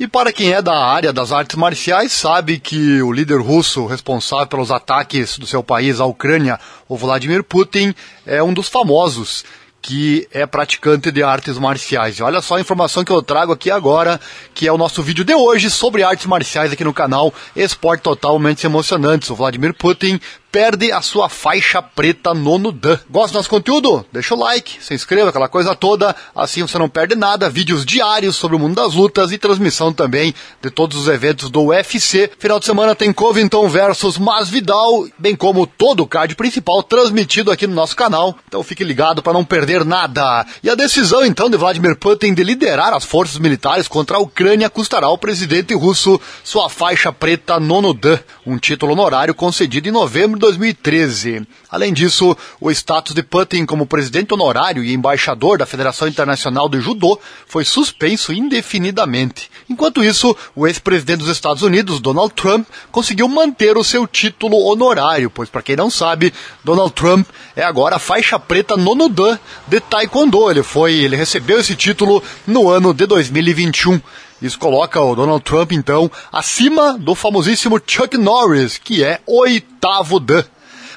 E para quem é da área das artes marciais, sabe que o líder russo responsável pelos ataques do seu país à Ucrânia, o Vladimir Putin, é um dos famosos que é praticante de artes marciais. E olha só a informação que eu trago aqui agora, que é o nosso vídeo de hoje sobre artes marciais aqui no canal Esporte Totalmente Emocionantes. O Vladimir Putin perde a sua faixa preta nono Dan. Gosta do nosso conteúdo? Deixa o like, se inscreva, aquela coisa toda, assim você não perde nada, vídeos diários sobre o mundo das lutas e transmissão também de todos os eventos do UFC. Final de semana tem Covington versus Masvidal, bem como todo o card principal transmitido aqui no nosso canal, então fique ligado para não perder nada. E a decisão então de Vladimir Putin de liderar as forças militares contra a Ucrânia custará ao presidente russo sua faixa preta nono Dan, um título honorário concedido em novembro 2013. Além disso, o status de Putin como presidente honorário e embaixador da Federação Internacional de Judô foi suspenso indefinidamente. Enquanto isso, o ex-presidente dos Estados Unidos, Donald Trump, conseguiu manter o seu título honorário, pois para quem não sabe, Donald Trump é agora a faixa preta nono dan de Taekwondo. Ele foi, ele recebeu esse título no ano de 2021. Isso coloca o Donald Trump, então, acima do famosíssimo Chuck Norris, que é oitavo Dan.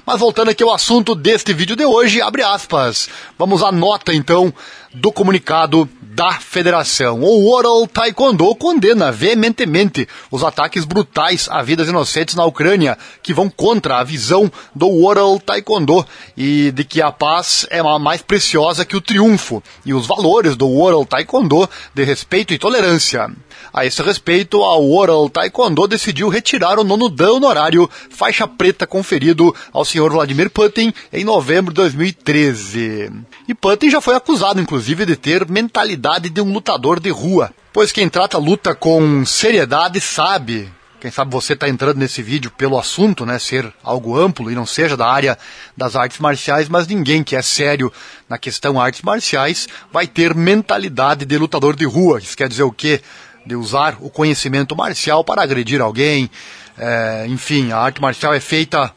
Mas voltando aqui ao assunto deste vídeo de hoje, abre aspas. Vamos à nota, então, do comunicado da federação. O World Taekwondo condena veementemente os ataques brutais a vidas inocentes na Ucrânia, que vão contra a visão do World Taekwondo e de que a paz é mais preciosa que o triunfo e os valores do World Taekwondo de respeito e tolerância. A esse respeito, a World Taekwondo decidiu retirar o nono dan honorário faixa preta conferido ao senhor Vladimir Putin em novembro de 2013. E Putin já foi acusado, inclusive, de ter mentalidade de um lutador de rua, pois quem trata luta com seriedade sabe quem sabe você está entrando nesse vídeo pelo assunto, né, ser algo amplo e não seja da área das artes marciais, mas ninguém que é sério na questão artes marciais vai ter mentalidade de lutador de rua. Isso quer dizer o quê? De usar o conhecimento marcial para agredir alguém. É, enfim, a arte marcial é feita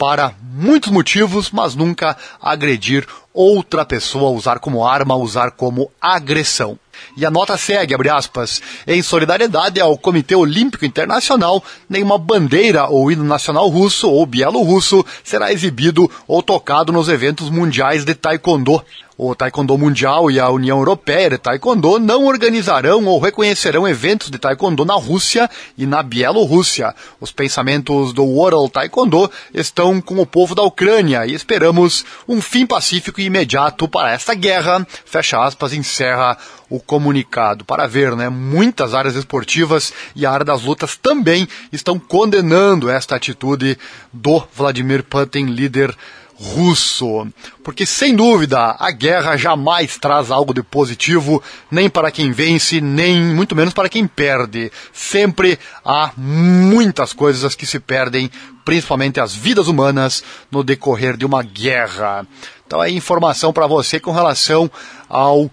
para muitos motivos, mas nunca agredir outra pessoa, usar como arma, usar como agressão. E a nota segue, abre aspas, em solidariedade ao Comitê Olímpico Internacional, nenhuma bandeira ou hino nacional russo ou bielorrusso será exibido ou tocado nos eventos mundiais de taekwondo. O Taekwondo Mundial e a União Europeia de Taekwondo não organizarão ou reconhecerão eventos de Taekwondo na Rússia e na Bielorrússia. Os pensamentos do World Taekwondo estão com o povo da Ucrânia e esperamos um fim pacífico e imediato para esta guerra. Fecha aspas, encerra o comunicado. Para ver, né, muitas áreas esportivas e a área das lutas também estão condenando esta atitude do Vladimir Putin, líder russo. Porque, sem dúvida, a guerra jamais traz algo de positivo, nem para quem vence, nem muito menos para quem perde. Sempre há muitas coisas que se perdem, principalmente as vidas humanas, no decorrer de uma guerra. Então, é informação para você com relação ao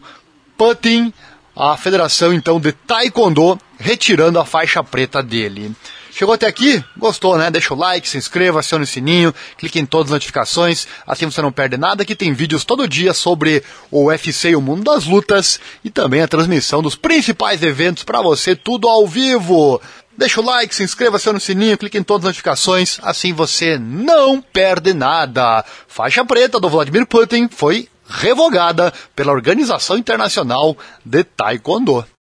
Putin, a federação então de Taekwondo, retirando a faixa preta dele. Chegou até aqui? Gostou, né? Deixa o like, se inscreva, acione o sininho, clique em todas as notificações, assim você não perde nada, que tem vídeos todo dia sobre o UFC e o mundo das lutas e também a transmissão dos principais eventos para você, tudo ao vivo. Deixa o like, se inscreva, acione o sininho, clique em todas as notificações, assim você não perde nada. Faixa preta do Vladimir Putin foi revogada pela Organização Internacional de Taekwondo.